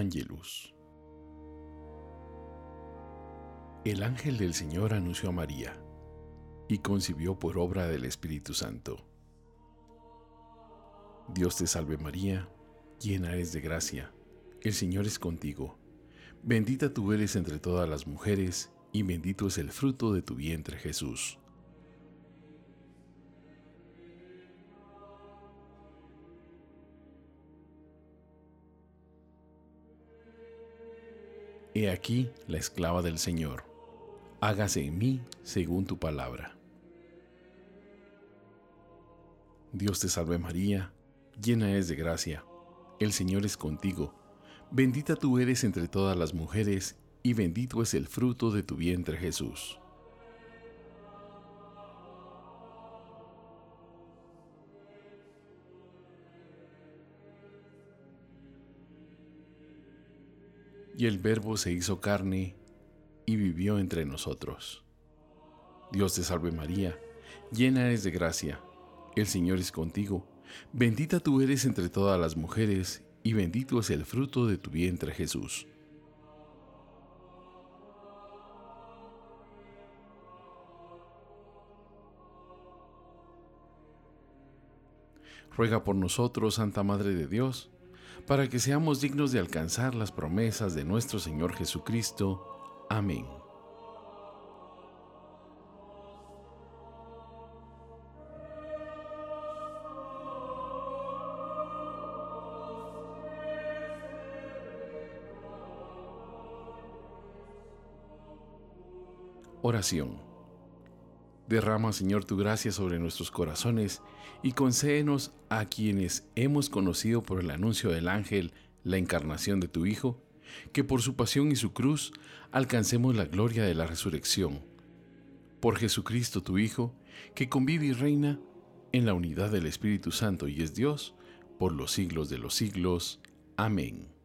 Angelus. El ángel del Señor anunció a María y concibió por obra del Espíritu Santo. Dios te salve María, llena eres de gracia, el Señor es contigo. Bendita tú eres entre todas las mujeres y bendito es el fruto de tu vientre Jesús. He aquí la esclava del Señor. Hágase en mí según tu palabra. Dios te salve María, llena es de gracia. El Señor es contigo. Bendita tú eres entre todas las mujeres, y bendito es el fruto de tu vientre Jesús. Y el Verbo se hizo carne y vivió entre nosotros. Dios te salve María, llena eres de gracia, el Señor es contigo, bendita tú eres entre todas las mujeres, y bendito es el fruto de tu vientre Jesús. Ruega por nosotros, Santa Madre de Dios, para que seamos dignos de alcanzar las promesas de nuestro Señor Jesucristo. Amén. Oración. Derrama, Señor, tu gracia sobre nuestros corazones y concédenos a quienes hemos conocido por el anuncio del ángel la encarnación de tu Hijo, que por su pasión y su cruz alcancemos la gloria de la resurrección. Por Jesucristo tu Hijo, que convive y reina en la unidad del Espíritu Santo y es Dios, por los siglos de los siglos. Amén.